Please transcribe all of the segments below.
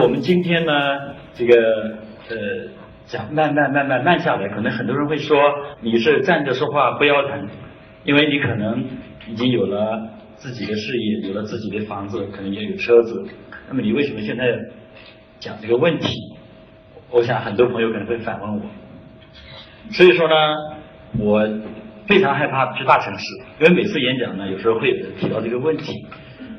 我们今天呢，这个呃讲慢慢慢慢慢下来，可能很多人会说你是站着说话不腰疼，因为你可能已经有了自己的事业，有了自己的房子，可能也有车子，那么你为什么现在讲这个问题？我想很多朋友可能会反问我，所以说呢，我非常害怕去大城市，因为每次演讲呢，有时候会有人提到这个问题。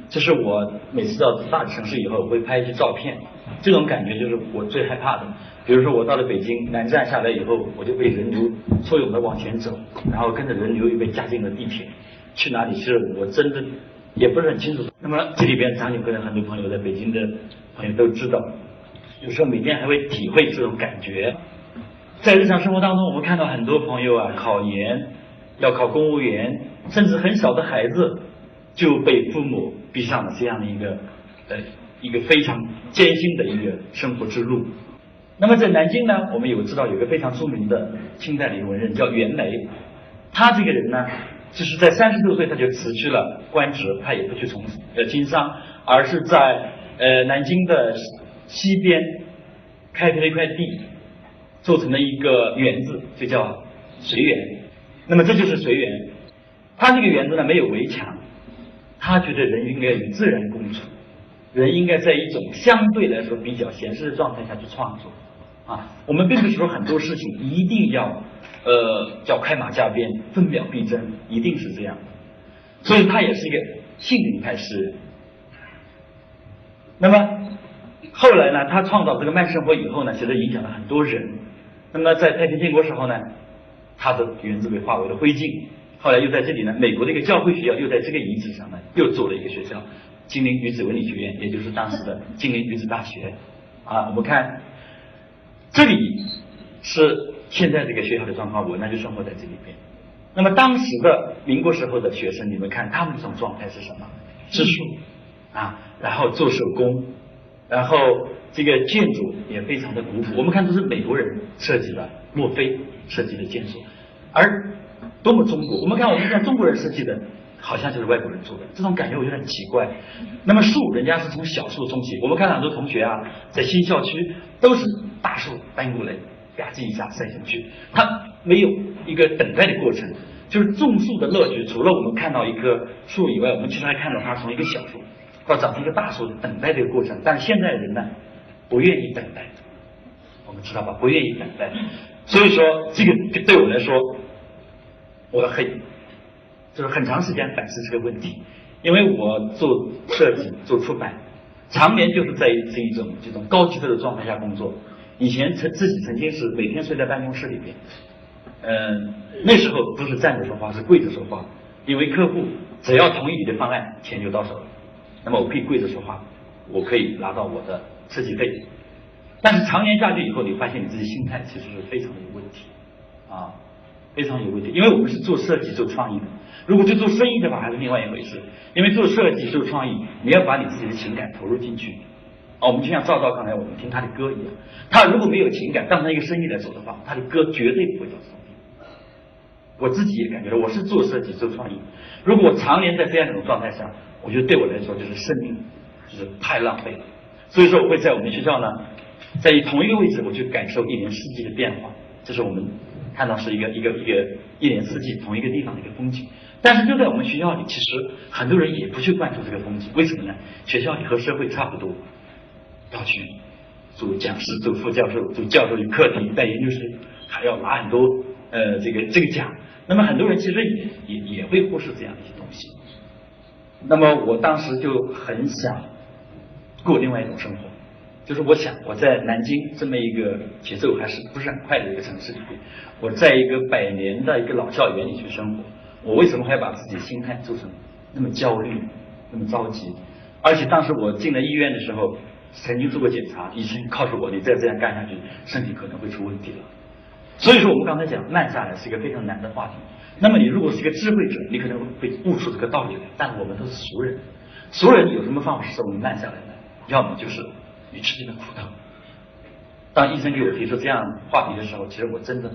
这是我每次到大城市以后，会拍一些照片，这种感觉就是我最害怕的。比如说我到了北京南站下来以后，我就被人流簇拥的往前走，然后跟着人流又被加进了地铁，去哪里其实我真的也不是很清楚。那么这里边场景可能很多朋友在北京的朋友都知道，有时候每天还会体会这种感觉。在日常生活当中，我们看到很多朋友啊，考研要考公务员，甚至很小的孩子就被父母。逼上了这样的一个呃一个非常艰辛的一个生活之路。那么在南京呢，我们有知道有个非常著名的清代的文人叫袁枚，他这个人呢，就是在三十多岁他就辞去了官职，他也不去从呃经商，而是在呃南京的西边开辟了一块地，做成了一个园子，就叫随园。那么这就是随园，他这个园子呢没有围墙。他觉得人应该与自然共处，人应该在一种相对来说比较闲适的状态下去创作啊。我们并不是说很多事情一定要呃叫快马加鞭、分秒必争，一定是这样。所以他也是一个性灵派诗人。那么后来呢，他创造这个慢生活以后呢，其实影响了很多人。那么在太平天国时候呢，他的园子被化为了灰烬。后来又在这里呢，美国的一个教会学校又在这个遗址上呢，又做了一个学校——金陵女子文理学院，也就是当时的金陵女子大学。啊，我们看这里是现在这个学校的状况，我呢就生活在这里边。那么当时的民国时候的学生，你们看他们这种状态是什么？植树啊，然后做手工，然后这个建筑也非常的古朴。我们看都是美国人设计的，墨菲设计的建筑，而。多么中国！我们看，我们看中国人设计的，好像就是外国人做的，这种感觉我觉得很奇怪。那么树，人家是从小树种起。我们看很多同学啊，在新校区都是大树搬过来，吧唧一下塞进去，它没有一个等待的过程。就是种树的乐趣，除了我们看到一棵树以外，我们其实还看到它从一个小树到长成一个大树等待这个过程。但是现在人呢，不愿意等待，我们知道吧？不愿意等待。所以说，这个对我来说。我很，就是很长时间反思这个问题，因为我做设计、做出版，常年就是在这一种这种高节奏的状态下工作。以前曾自己曾经是每天睡在办公室里边，嗯，那时候不是站着说话，是跪着说话，因为客户只要同意你的方案，钱就到手了。那么我可以跪着说话，我可以拿到我的设计费。但是常年下去以后，你发现你自己心态其实是非常的有问题，啊。非常有问题，因为我们是做设计、做创意的。如果去做生意的话，还是另外一回事。因为做设计、做创意，你要把你自己的情感投入进去。哦，我们就像赵赵刚才我们听他的歌一样，他如果没有情感，当成一个生意来走的话，他的歌绝对不会叫生意。我自己也感觉到，我是做设计、做创意。如果我常年在这样一种状态下，我觉得对我来说就是生命，就是太浪费了。所以说，我会在我们学校呢，在同一个位置，我去感受一年四季的变化。这是我们。看到是一个一个一个一年四季同一个地方的一个风景，但是就在我们学校里，其实很多人也不去关注这个风景，为什么呢？学校里和社会差不多，要去做讲师、做副教授、做教授的课题、带研究生，还要拿很多呃这个这个奖。那么很多人其实也也也会忽视这样的一些东西。那么我当时就很想过另外一种生活。就是我想我在南京这么一个节奏还是不是很快的一个城市里边，我在一个百年的一个老校园里去生活，我为什么还要把自己心态做成那么焦虑、那么着急？而且当时我进了医院的时候，曾经做过检查，医生告诉我，你再这样干下去，身体可能会出问题了。所以说，我们刚才讲慢下来是一个非常难的话题。那么你如果是一个智慧者，你可能会悟出这个道理来。但我们都是俗人，俗人有什么方法使我们慢下来呢？要么就是。你吃尽了苦头。当医生给我提出这样话题的时候，其实我真的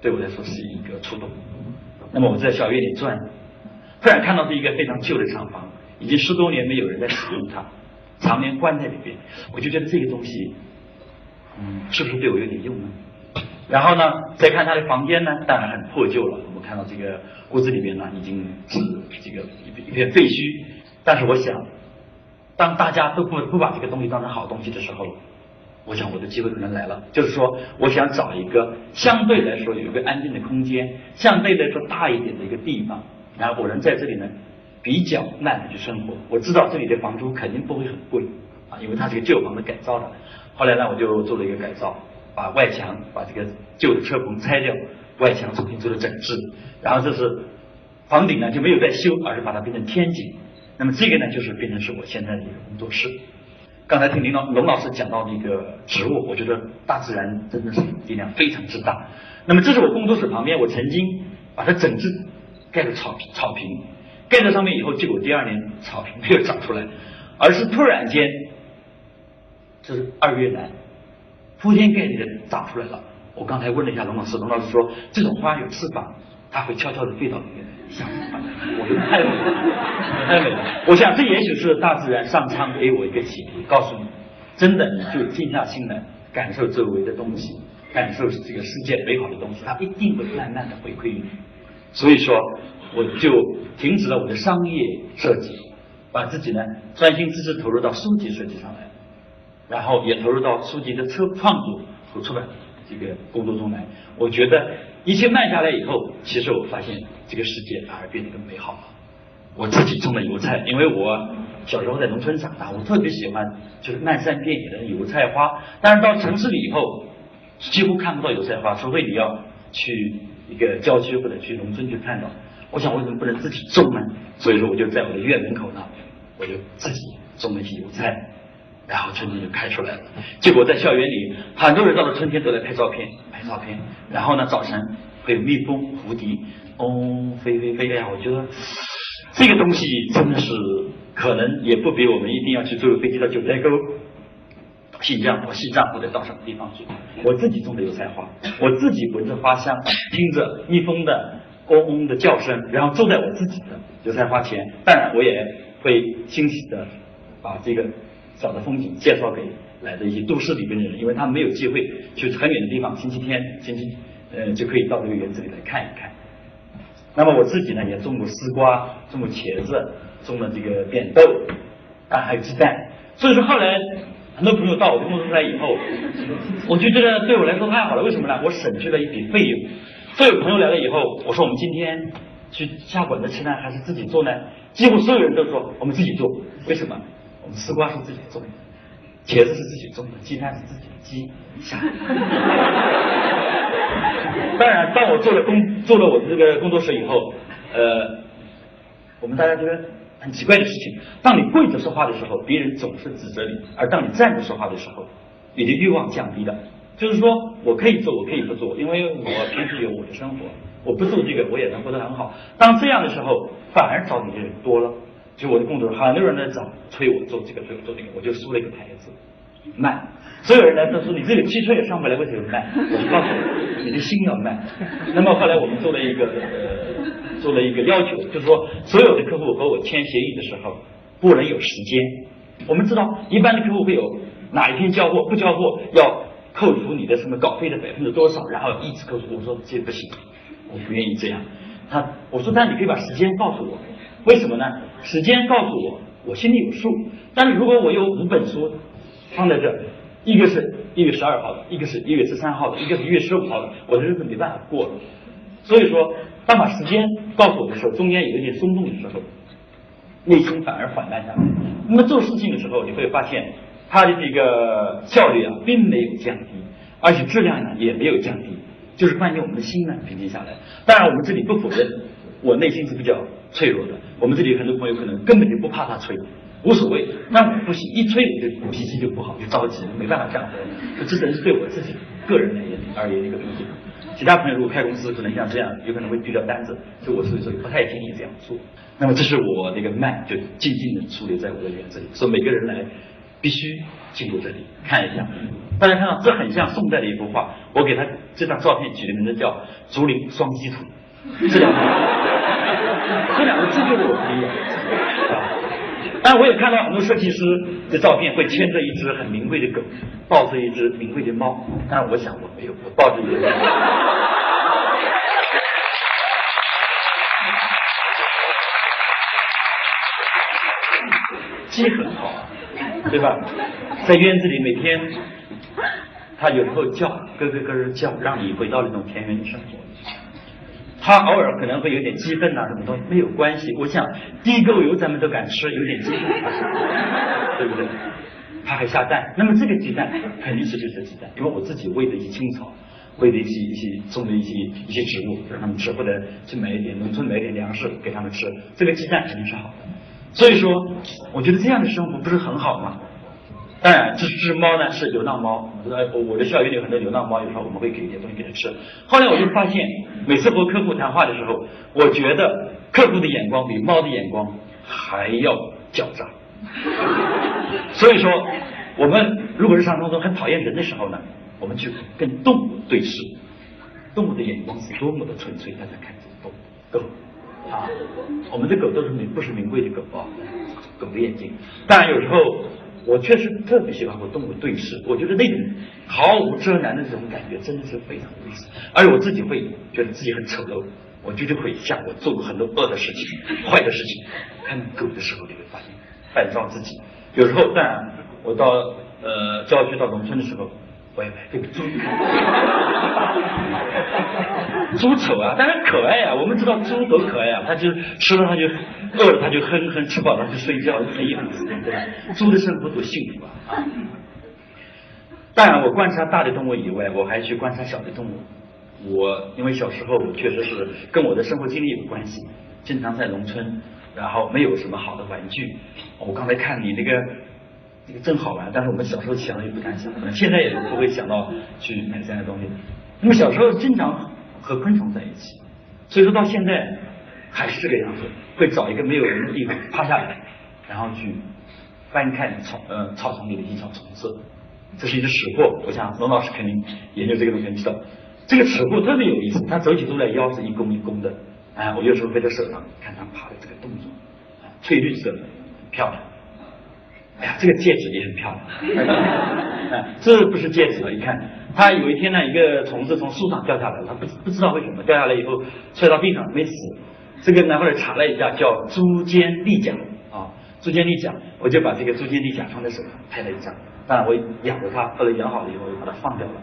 对我来说是一个触动。那么我在小院里转，突然看到是一个非常旧的厂房，已经十多年没有人在使用它。常年关在里边，我就觉得这个东西，嗯，是不是对我有点用呢？然后呢，再看他的房间呢，当然很破旧了。我们看到这个屋子里面呢，已经是这个一片废墟。但是我想，当大家都不不把这个东西当成好东西的时候，我想我的机会可能来了。就是说，我想找一个相对来说有一个安静的空间，相对来说大一点的一个地方，然后我能在这里呢比较慢的去生活。我知道这里的房租肯定不会很贵啊，因为它是个旧房子改造的。后来呢，我就做了一个改造。把外墙把这个旧的车棚拆掉，外墙重新做了整治，然后这是房顶呢就没有再修，而是把它变成天井。那么这个呢就是变成是我现在的一个工作室。刚才听林老龙老师讲到那个植物，我觉得大自然真的是力量非常之大。那么这是我工作室旁边，我曾经把它整治盖了草，草坪盖在上面以后，结果第二年草坪没有长出来，而是突然间，这是二月来。铺天盖地的长出来了。我刚才问了一下龙老师，龙老师说这种花有翅膀，它会悄悄的飞到里面下面。我觉得太美了，太美了。我想这也许是大自然上苍给我一个启迪，告诉你，真的你就静下心来感受周围的东西，感受这个世界美好的东西，它一定会慢慢的回馈于你。所以说，我就停止了我的商业设计，把自己呢专心致志投入到书籍设计上来。然后也投入到书籍的创创作和出版这个工作中来。我觉得一切慢下来以后，其实我发现这个世界反而变得更美好了。我自己种的油菜，因为我小时候在农村长大，我特别喜欢就是漫山遍野的油菜花。但是到城市里以后，几乎看不到油菜花，除非你要去一个郊区或者去农村去看到。我想为什么不能自己种呢？所以说我就在我的院门口呢，我就自己种了一些油菜。然后春天就开出来了，结果在校园里，很多人到了春天都来拍照片，拍照片。然后呢，早晨会有蜜蜂、蝴蝶，嗡飞飞飞呀。我觉得这个东西真的是可能也不比我们一定要去坐飞机到九寨沟、新疆或西藏或者到什么地方去。我自己种的油菜花，我自己闻着花香，听着蜜蜂的嗡嗡的叫声，然后坐在我自己的油菜花前。当然，我也会欣喜的把这个。小的风景介绍给来的一些都市里边的人，因为他没有机会去很远的地方，星期天、星期呃就可以到这个园子里来看一看。那么我自己呢，也种过丝瓜，种过茄子，种了这个扁豆，啊还有鸡蛋。所以说后来很多朋友到我的工作室来以后，我就觉得对我来说太好了。为什么呢？我省去了一笔费用。所有朋友来了以后，我说我们今天去下馆子吃呢，还是自己做呢？几乎所有人都说我们自己做。为什么？我们丝瓜是自己种的，茄子是自己种的，鸡蛋是自己的鸡下。当然，当我做了工做了我的这个工作室以后，呃，我们大家觉得很奇怪的事情：当你跪着说话的时候，别人总是指责你；而当你站着说话的时候，你的欲望降低了。就是说我可以做，我可以不做，因为我平时有我的生活，我不做这个，我也能活得很好。当这样的时候，反而找你的人多了。就我的工作，很多人来找催我做这个，催我做那个，我就输了一个牌子，卖。所有人来都说你这个汽车也上不来，为什么卖？我就告诉你，你的心要慢。那么后来我们做了一个呃，做了一个要求，就是说所有的客户和我签协议的时候不能有时间。我们知道一般的客户会有哪一天交货，不交货要扣除你的什么稿费的百分之多少，然后一直扣除。我说这不行，我不愿意这样。他我说那你可以把时间告诉我。为什么呢？时间告诉我，我心里有数。但是如果我有五本书放在这，一个是一月十二号的，一个是一月十三号的，一个是一月十五号的，我的日子没办法过了。所以说，当把时间告诉我的时候，中间有一点松动的时候，内心反而缓慢下来。那么做事情的时候，你会发现它的这个效率啊，并没有降低，而且质量呢也没有降低，就是关键我们的心呢平静下来。当然，我们这里不否认，我内心是比较。脆弱的，我们这里很多朋友可能根本就不怕他催，无所谓。那我不行，一催我就脾气就不好，就着急，没办法干活。这只能是对我自己个人而言而言一个东西。其他朋友如果开公司，可能像这样，有可能会丢掉单子。所以我所以说不太建议这样做。那么这是我那个慢，就静静的矗立在我的园子里。说每个人来必须经过这里看一下。大家看到这很像宋代的一幅画，我给他这张照片取的名字叫《竹林双栖图》。这两个，这两个字就是我可以啊。但我也看到很多设计师的照片会牵着一只很名贵的狗，抱着一只名贵的猫。但是我想我没有，我抱着一只。鸡很好，对吧？在院子里每天，它有时候叫，咯咯咯叫，让你回到那种田园生活。它偶尔可能会有点激愤呐，什么东西没有关系。我想地沟油咱们都敢吃，有点鸡粪，对不对？他还下蛋，那么这个鸡蛋肯定是绿色鸡蛋，因为我自己喂的一些青草，喂的一些一些种的一些一些植物让他们吃，或者去买一点农村买一点粮食给他们吃，这个鸡蛋肯定是好的。所以说，我觉得这样的生活不是很好吗？当然，这只猫呢是流浪猫。呃，我的校园里有很多流浪猫，有时候我们会给一点东西给它吃。后来我就发现，每次和客户谈话的时候，我觉得客户的眼光比猫的眼光还要狡诈。所以说，我们如果日常当中很讨厌人的时候呢，我们去跟动物对视，动物的眼光是多么的纯粹，大家看这动物狗啊，我们的狗都是名不是名贵的狗啊，狗的眼睛。当然有时候。我确实特别喜欢和动物对视，我觉得那种毫无遮拦的这种感觉真的是非常有意思。而我自己会觉得自己很丑陋，我绝对会想我做过很多恶的事情、坏的事情。看狗的时候，你会发现扮装自己。有时候，当我到呃郊区、到农村的时候。我也买这个猪，猪丑啊，但是可爱啊。我们知道猪多可爱啊，它就吃了它就饿了它就哼哼，吃饱了就睡觉，很有意思，对？猪的生活多幸福啊！啊！当然，我观察大的动物以外，我还去观察小的动物。我因为小时候确实是跟我的生活经历有关系，经常在农村，然后没有什么好的玩具。我刚才看你那个。这个真好玩，但是我们小时候想也不敢想，现在也不会想到去买这样的东西。那么小时候经常和昆虫在一起，所以说到现在还是这个样子，会找一个没有人的地方趴下来，然后去翻看草呃草丛里的一小虫子。这是一只齿货，我想龙老师肯定研究这个东西知道。这个尺货特别有意思，它走起路来腰是一弓一弓的，哎，我有时候背在手上看它爬的这个动作，翠绿色的，很漂亮。哎呀，这个戒指也很漂亮。啊，这不是戒指了，你看，他有一天呢，一个虫子从树上掉下来了，他不不知道为什么掉下来以后摔到地上没死。这个呢后来查了一下，叫珠尖利甲啊，珠尖利甲，我就把这个珠尖利甲放在手上拍了一张。当然我养着它，后来养好了以后，我就把它放掉了。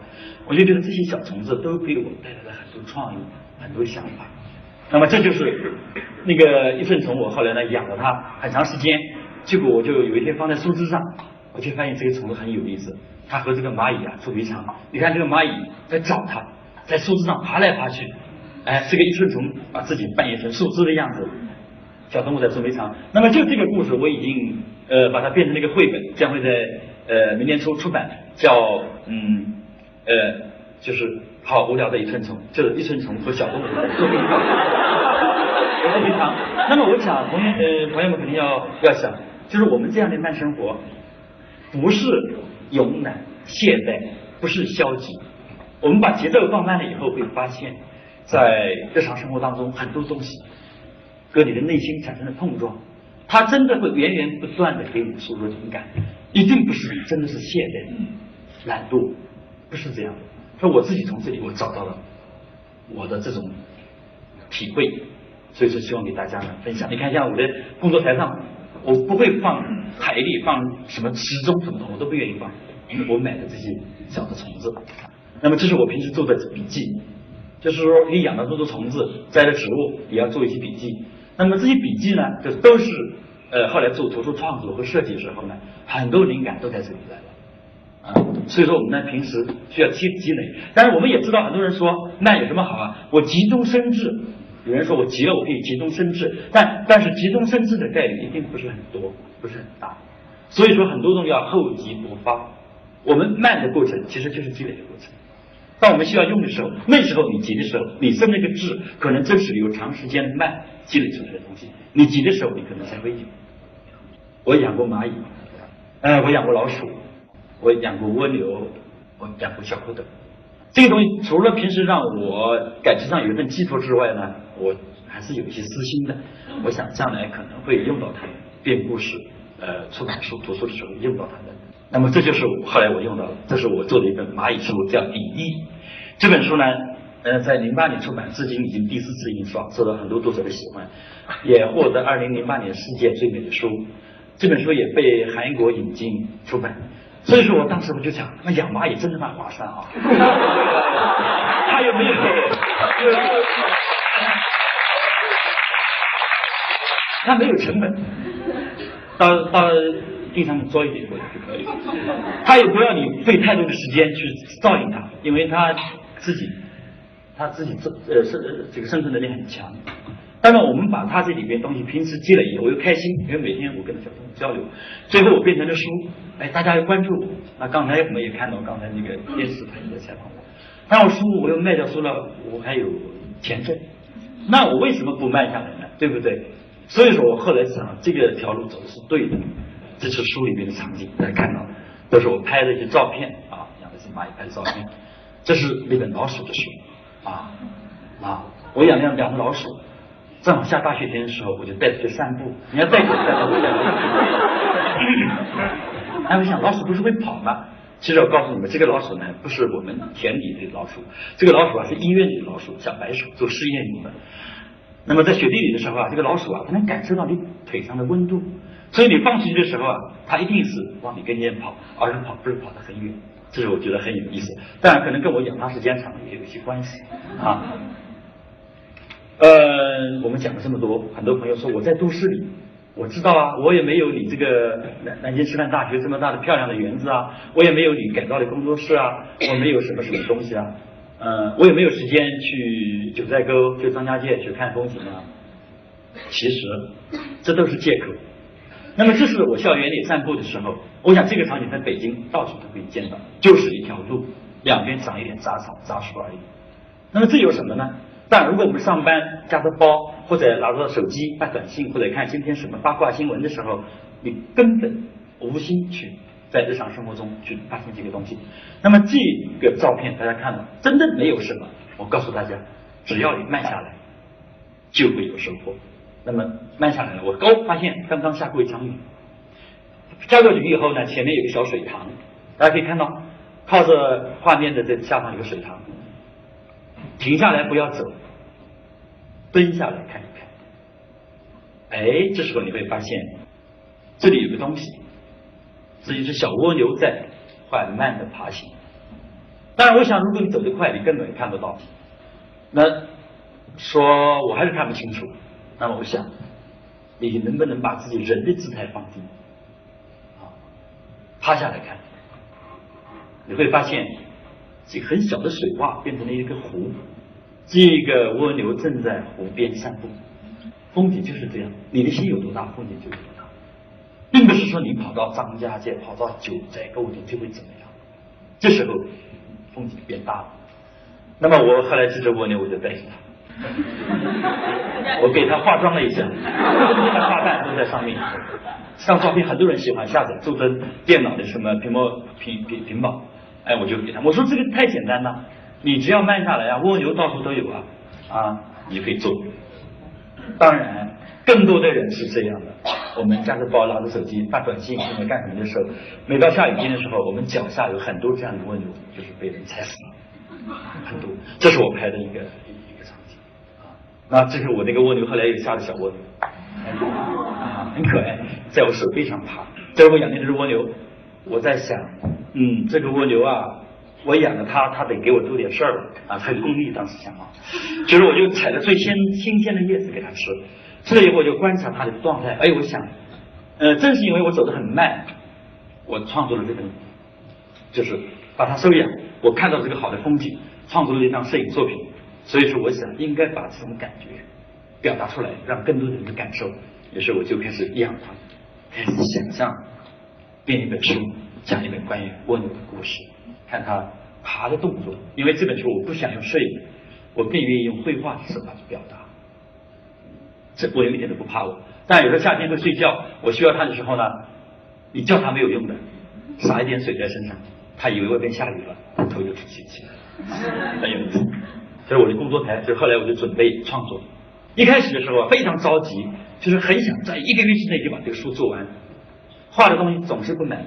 我就觉得这些小虫子都给我带来了很多创意，很多想法。那么这就是那个一份虫，我后来呢养了它很长时间。结果我就有一天放在树枝上，我就发现这个虫子很有意思，它和这个蚂蚁啊特别强。你看这个蚂蚁在找它，在树枝上爬来爬去，哎，这个一寸虫把自己扮演成树枝的样子，小动物在捉迷藏。那么就这个故事，我已经呃把它变成了一个绘本，将会在呃明年初出版，叫嗯呃就是好无聊的一寸虫，就是一寸虫和小动物捉迷藏，捉迷藏。那么我想同学呃朋友们肯定要要想。就是我们这样的慢生活，不是慵懒懈怠，不是消极。我们把节奏放慢了以后，会发现，在日常生活当中，很多东西跟你的内心产生了碰撞，它真的会源源不断的给你输入灵感，一定不是真的是懈怠、懒惰，不是这样的。说我自己从这里我找到了我的这种体会，所以说希望给大家呢分享。你看，一下我的工作台上。我不会放海里，放什么池中什么的，我都不愿意放。我买的这些小的虫子，那么这是我平时做的笔记，就是说你养了这么多虫子，栽了植物，也要做一些笔记。那么这些笔记呢，就都是呃后来做图书创作和设计的时候呢，很多灵感都在这里来了啊。所以说我们呢平时需要积积累，但是我们也知道很多人说那有什么好啊？我急中生智。有人说我急了，我可以急中生智，但但是急中生智的概率一定不是很多，不是很大。所以说很多东西要厚积薄发。我们慢的过程其实就是积累的过程。当我们需要用的时候，那时候你急的时候，你生那个智，可能真是由长时间慢积累出来的东西。你急的时候，你可能才会有。我养过蚂蚁，呃，我养过老鼠，我养过蜗牛，我养过小蝌蚪。这个东西除了平时让我感情上有一份寄托之外呢，我还是有一些私心的。我想将来可能会用到它，编故事，呃出版书、读书的时候用到它的。那么这就是后来我用到，这是我做的一本蚂蚁书，叫《笔意》。这本书呢，呃，在零八年出版，至今已经第四次印刷，受到很多读者的喜欢，也获得二零零八年世界最美的书。这本书也被韩国引进出版。所以说我当时我就想，那养蚂蚁真的蛮划算啊！他有没有？他没有成本，到到地上面做一点过来就可以。他也不要你费太多的时间去照应它，因为他自己他自己这呃生这个生存能力很强。当然，我们把他这里边东西平时积累以后，我又开心，因为每天我跟小朋友交流，最后我变成了书，哎，大家又关注我。那刚才我们也看到，刚才那个电视台也在采访我。那我书我又卖掉书了，我还有钱挣，那我为什么不卖下来呢？对不对？所以说我后来想，这个条路走的是对的。这是书里面的场景，大家看到，都是我拍的一些照片啊，养的是蚂蚁拍的照片。这是那本老鼠的书啊啊，我养了两只老鼠。正好下大雪天的时候，我就带出去散步。你要带狗带老鼠，哎，我想老鼠不是会跑吗？其实我告诉你们，这个老鼠呢，不是我们田里的老鼠，这个老鼠啊是医院里的老鼠，小白鼠做试验用的。那么在雪地里的时候啊，这个老鼠啊，它能感受到你腿上的温度，所以你放出去的时候啊，它一定是往你跟前跑，而是跑不是跑得很远。这是我觉得很有意思，当然可能跟我养它时间长也有一些关系啊。呃，我们讲了这么多，很多朋友说我在都市里，我知道啊，我也没有你这个南南京师范大学这么大的漂亮的园子啊，我也没有你改造的工作室啊，我没有什么什么东西啊，呃，我也没有时间去九寨沟、去张家界去看风景啊。其实这都是借口。那么这是我校园里散步的时候，我想这个场景在北京到处都可以见到，就是一条路，两边长一点杂草杂树而已。那么这有什么呢？但如果我们上班夹着包，或者拿着手机发短信，或者看今天什么八卦新闻的时候，你根本无心去在日常生活中去发现这个东西。那么这个照片大家看了，真的没有什么。我告诉大家，只要你慢下来，就会有收获。那么慢下来了，我刚发现刚刚下过一场雨，下过雨以后呢，前面有个小水塘，大家可以看到，靠着画面的这下方有个水塘，停下来不要走。蹲下来看一看，哎，这时候你会发现，这里有个东西，这就是小蜗牛在缓慢的爬行。当然，我想如果你走得快，你根本看不到。那说我还是看不清楚，那么我想，你能不能把自己人的姿态放低，啊，趴下来看，你会发现，这很小的水洼变成了一个湖。这个蜗牛正在湖边散步，风景就是这样。你的心有多大，风景就有多大，并不是说你跑到张家界、跑到九寨沟你就会怎么样。这时候风景变大了。那么我后来这只蜗牛，我就带着它，我给它化妆了一下，花瓣都在上面。这张照片很多人喜欢下载，做成电脑的什么屏幕、屏屏屏保。哎，我就给他，我说这个太简单了。你只要慢下来啊，蜗牛到处都有啊，啊，你就可以做。当然，更多的人是这样的。我们夹着包，拿着手机发短信或者干什么的时候，每到下雨天的时候，我们脚下有很多这样的蜗牛，就是被人踩死了，很多。这是我拍的一个一个场景啊。那这是我那个蜗牛，后来又下了小蜗牛，啊，很可爱，在我手背上爬。在我养的这只蜗牛，我在想，嗯，这个蜗牛啊。我养了它，它得给我做点事儿啊！很功利，当时想啊，就是我就采了最新新鲜的叶子给它吃，吃了以后我就观察它的状态。哎，我想，呃，正是因为我走得很慢，我创作了这本，就是把它收养。我看到这个好的风景，创作了一张摄影作品。所以说，我想应该把这种感觉表达出来，让更多的人感受。于是我就开始养它，开始想象编一本书，讲一本关于蜗牛的故事。看它爬的动作，因为这本书我不想用摄影，我更愿意用绘画的手法去表达。这蜗牛一点都不怕我，但有时候夏天会睡觉，我需要它的时候呢，你叫它没有用的，洒一点水在身上，它以为外边下雨了，头就出去起来，很有意思。这是我的工作台，就后来我就准备创作。一开始的时候非常着急，就是很想在一个月之内就把这个书做完。画的东西总是不满意。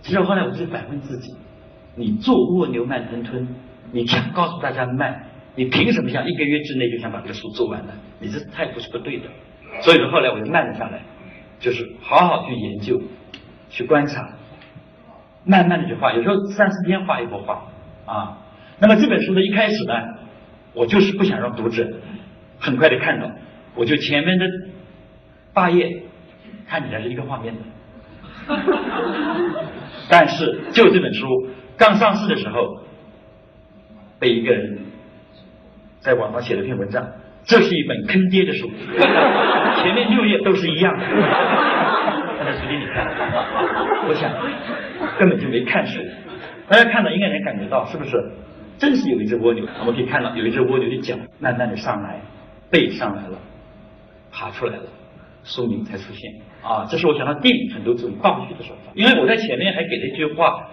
其实后来我就反问自己：你做蜗牛慢吞吞，你想告诉大家慢，你凭什么想一个月之内就想把这个书做完呢？你这态度是不对的。所以说后来我就慢了下来，就是好好去研究，去观察，慢慢的去画。有时候三四天画一幅画啊。那么这本书的一开始呢，我就是不想让读者很快的看到，我就前面的八页看起来是一个画面的。但是，就这本书刚上市的时候，被一个人在网上写了篇文章，这是一本坑爹的书，前面六页都是一样的。放在书店里看，我想根本就没看书。大家看到应该能感觉到，是不是？真是有一只蜗牛，我们可以看到有一只蜗牛的脚慢慢的上来，背上来了，爬出来了，书名才出现。啊，这是我想到电影很多这种倒叙的手法，因为我在前面还给了一句话，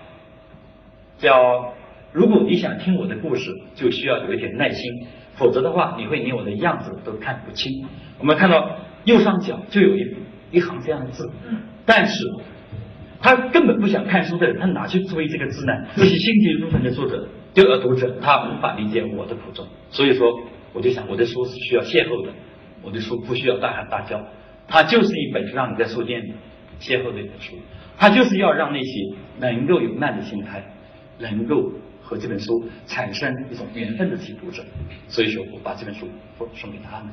叫如果你想听我的故事，就需要有一点耐心，否则的话，你会连我的样子都看不清。我们看到右上角就有一一行这样的字，但是他根本不想看书的人，他哪去注意这个字呢？这些心急如焚的作者，就而读者，他无法理解我的苦衷。所以说，我就想，我的书是需要邂逅的，我的书不需要大喊大叫。它就是一本让你在书店里邂逅的一本书，它就是要让那些能够有慢的心态，能够和这本书产生一种缘分的这些读者，所以说我把这本书送送给他们。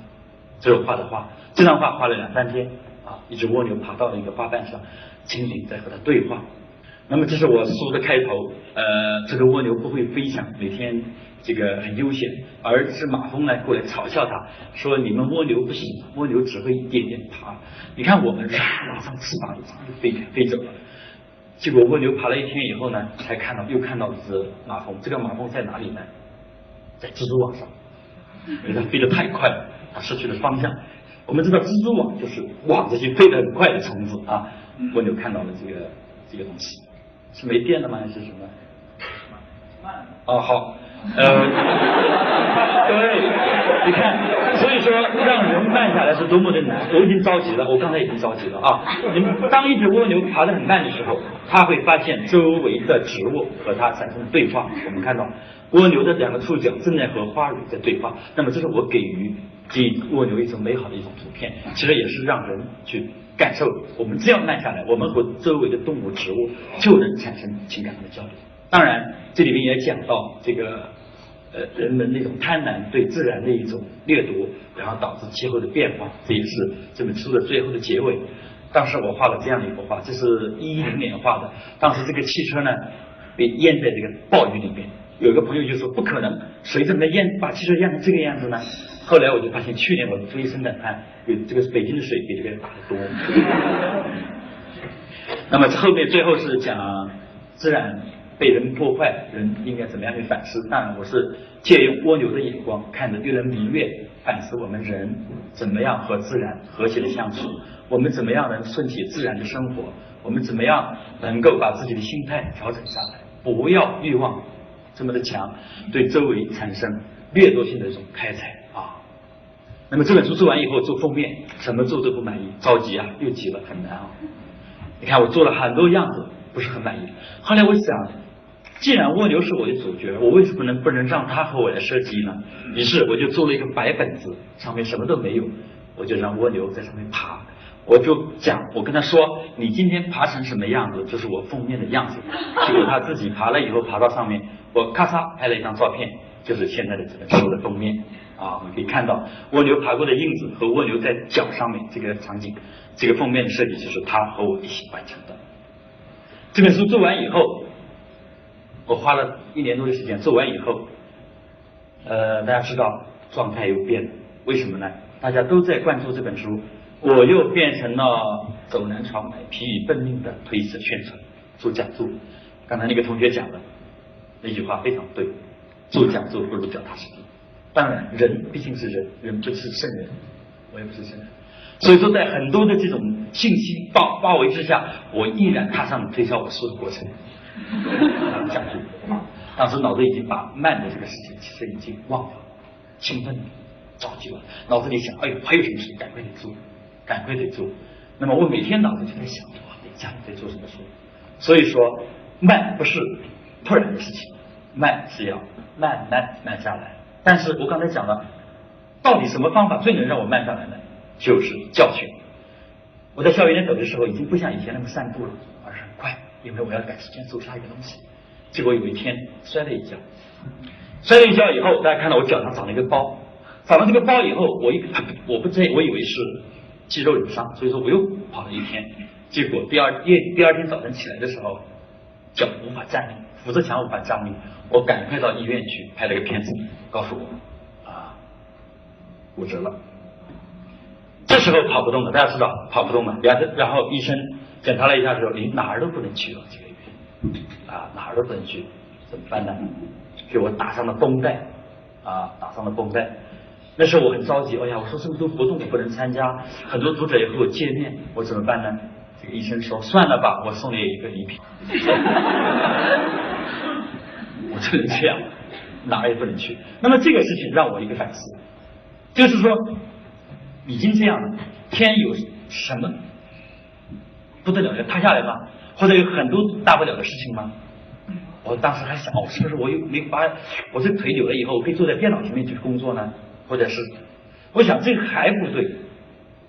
这是我画的画，这张画画了两三天啊，一只蜗牛爬到了一个花瓣上，蜻蜓在和它对话。那么这是我书的开头，呃，这个蜗牛不会飞翔，每天。这个很悠闲，而是马蜂呢过来嘲笑他，说你们蜗牛不行，蜗牛只会一点点爬。你看我们，拉上翅膀就飞飞走了。结果蜗牛爬了一天以后呢，才看到又看到一只马蜂。这个马蜂在哪里呢？在蜘蛛网上，因为它飞得太快了，它失去了方向。我们知道蜘蛛网就是网这些飞得很快的虫子啊。蜗牛看到了这个这个东西，是没电了吗？还是什么？慢。哦，好。呃，对，你看，所说让人慢下来是多么的难。我已经着急了，我刚才已经着急了啊！你们当一只蜗牛爬得很慢的时候，它会发现周围的植物和它产生对话。我们看到蜗牛的两个触角正在和花蕊在对话。那么这是我给予这蜗牛一种美好的一种图片，其实也是让人去感受。我们只要慢下来，我们和周围的动物、植物就能产生情感上的交流。当然，这里面也讲到这个，呃，人们那种贪婪对自然的一种掠夺，然后导致气候的变化，这也是这本书的最后的结尾。当时我画了这样的一幅画，这是一一零年画的。当时这个汽车呢，被淹在这个暴雨里面。有一个朋友就说：“不可能，水怎么淹把汽车淹成这个样子呢？”后来我就发现，去年我注意生产看，有这个北京的水比这个大得多。那么后面最后是讲自然。被人破坏，人应该怎么样去反思？当然，我是借用蜗牛的眼光，看着月人明月，反思我们人怎么样和自然和谐的相处，我们怎么样能顺其自然的生活，我们怎么样能够把自己的心态调整下来，不要欲望这么的强，对周围产生掠夺性的一种开采啊。那么这本书做完以后做封面，怎么做都不满意，着急啊，又急了，很难啊。你看我做了很多样子，不是很满意。后来我想。既然蜗牛是我的主角，我为什么能不能让它和我来设计呢？于是我就做了一个白本子，上面什么都没有，我就让蜗牛在上面爬。我就讲，我跟他说：“你今天爬成什么样子，就是我封面的样子。”结果他自己爬了以后，爬到上面，我咔嚓拍了一张照片，就是现在的这本书的封面。啊，我们可以看到蜗牛爬过的印子和蜗牛在脚上面这个场景，这个封面的设计就是他和我一起完成的。这本书做完以后。我花了一年多的时间做完以后，呃，大家知道状态又变了，为什么呢？大家都在关注这本书，我又变成了走南闯北、疲于奔命的推测宣传、做讲座。刚才那个同学讲的那句话非常对，做讲座不如脚踏实地。当然，人毕竟是人，人不是圣人，我也不是圣人，所以说在很多的这种信息包包围之下，我依然踏上了推销我书的过程。下去啊！当时脑子已经把慢的这个事情其实已经忘掉了，兴奋着急了，脑子里想：哎呦，还有什么事赶快得做，赶快得做。那么我每天脑子就在想：哇，得想你在做什么事。所以说，慢不是突然的事情，慢是要慢慢慢下来。但是我刚才讲了，到底什么方法最能让我慢下来呢？就是教训。我在校园里走的时候，已经不像以前那么散步了，而是很快，因为我要赶时间走下一个东西。结果有一天摔了一跤，摔了一跤以后，大家看到我脚上长了一个包，长了这个包以后，我一我不知我以为是肌肉有伤，所以说我又跑了一天。结果第二第第二天早晨起来的时候，脚无法站立，扶着墙无法站立，我赶快到医院去拍了个片子，告诉我啊骨折了。这时候跑不动了，大家知道跑不动了，然后然后医生检查了一下说，你哪儿都不能去了，这个啊哪儿都不能去，怎么办呢？给我打上了绷带啊，打上了绷带。那时候我很着急，哎呀，我说这么多活动我不能参加，很多读者也和我见面，我怎么办呢？这个医生说算了吧，我送你一个礼品。我只能这样，哪儿也不能去。那么这个事情让我一个反思，就是说。已经这样了，天有什么不得了要塌下来吗？或者有很多大不了的事情吗？我当时还想，哦，是不是我又没把我这腿扭了以后，我可以坐在电脑前面去工作呢？或者是，我想这个还不对。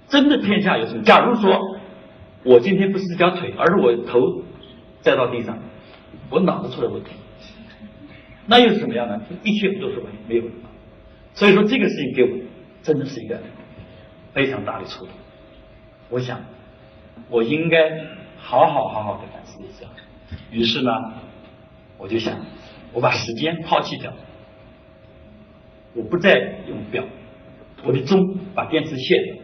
真的天下有什么？假如说我今天不是这条腿，而是我头栽到地上，我脑子出了问题，那又是什么样呢？一切不都是完没有？所以说这个事情给我真的是一个。非常大的触动，我想我应该好好好好的反思一下。于是呢，我就想我把时间抛弃掉，我不再用表，我的钟把电池卸掉，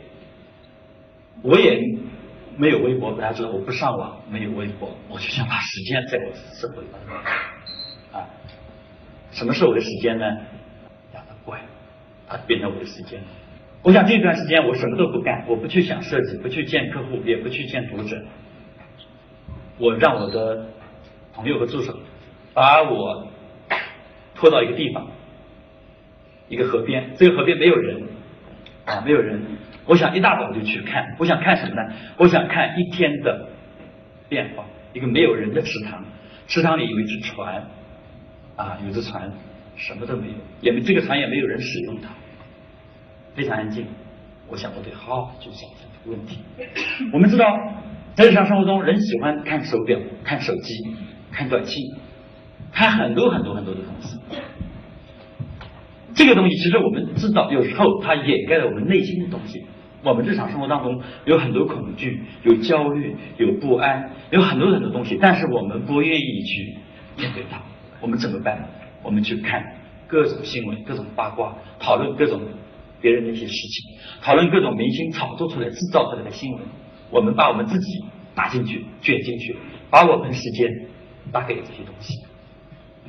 我也没有微博，大家知道我不上网，没有微博，我就想把时间在我生活里啊，什么是我的时间呢？养的怪，它变成我的时间。我想这段时间我什么都不干，我不去想设计，不去见客户，也不去见读者。我让我的朋友和助手把我拖到一个地方，一个河边。这个河边没有人啊，没有人。我想一大早我就去看，我想看什么呢？我想看一天的变化。一个没有人的池塘，池塘里有一只船啊，有只船，什么都没有，也没这个船也没有人使用它。非常安静，我想我得好好去想想这个问题。我们知道，在日常生活中，人喜欢看手表、看手机、看短信，看很多很多很多的东西。这个东西其实我们知道，有时候它掩盖了我们内心的东西。我们日常生活当中有很多恐惧、有焦虑、有不安，有很多很多东西，但是我们不愿意去面对它。我们怎么办？我们去看各种新闻、各种八卦，讨论各种。别人的一些事情，讨论各种明星炒作出来、制造出来的新闻，我们把我们自己打进去、卷进去，把我们时间打给这些东西。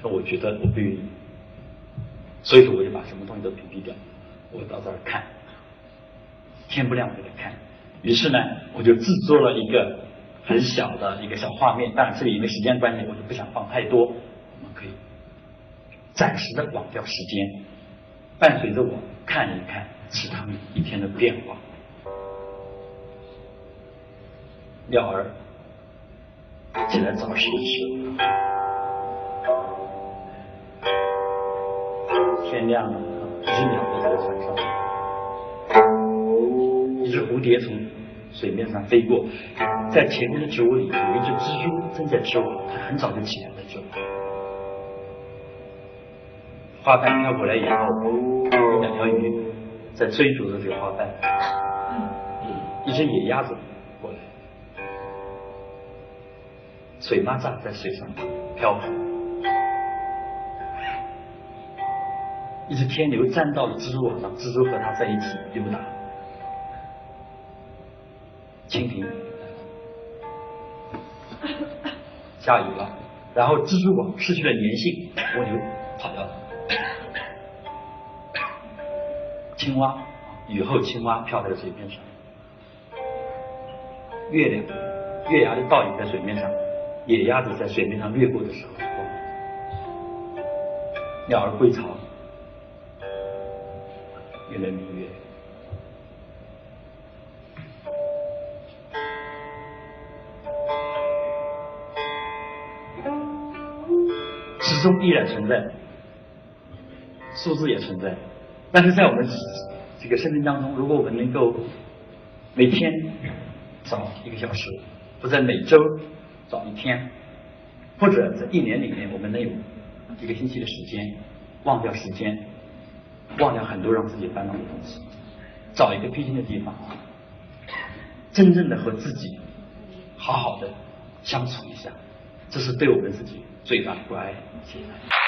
那我觉得我不愿意，所以说我就把什么东西都屏蔽掉。我到这儿看，天不亮我就看。于是呢，我就制作了一个很小的一个小画面，当然这里因为时间关系，我就不想放太多。我们可以暂时的忘掉时间，伴随着我。看一看池塘里一天的变化，鸟儿起来找食吃，天亮了，一只鸟在这个船上，一只蝴蝶从水面上飞过，在前面的植物里有一只蜘蛛正在织网，它很早就起来了就。花瓣飘过来以后。有两条鱼在追逐着这个花瓣，一只野鸭子水蚂蚱在水上漂浮，一只天牛站到了蜘蛛网上，蜘蛛和它在一起溜达。蜻蜓下雨了，然后蜘蛛网失去了粘性，蜗牛跑掉了。青蛙，雨后青蛙漂在水面上。月亮，月牙的倒影在水面上。野鸭子在水面上掠过的时候鸟儿归巢也能明月始终依然存在数字也存在。但是在我们这个生命当中如果我们能够每天早一个小时或者每周找一天，或者在一年里面，我们能有一个星期的时间忘掉时间，忘掉很多让自己烦恼的东西，找一个僻静的地方，真正的和自己好好的相处一下，这是对我们自己最大的关爱。谢谢大家。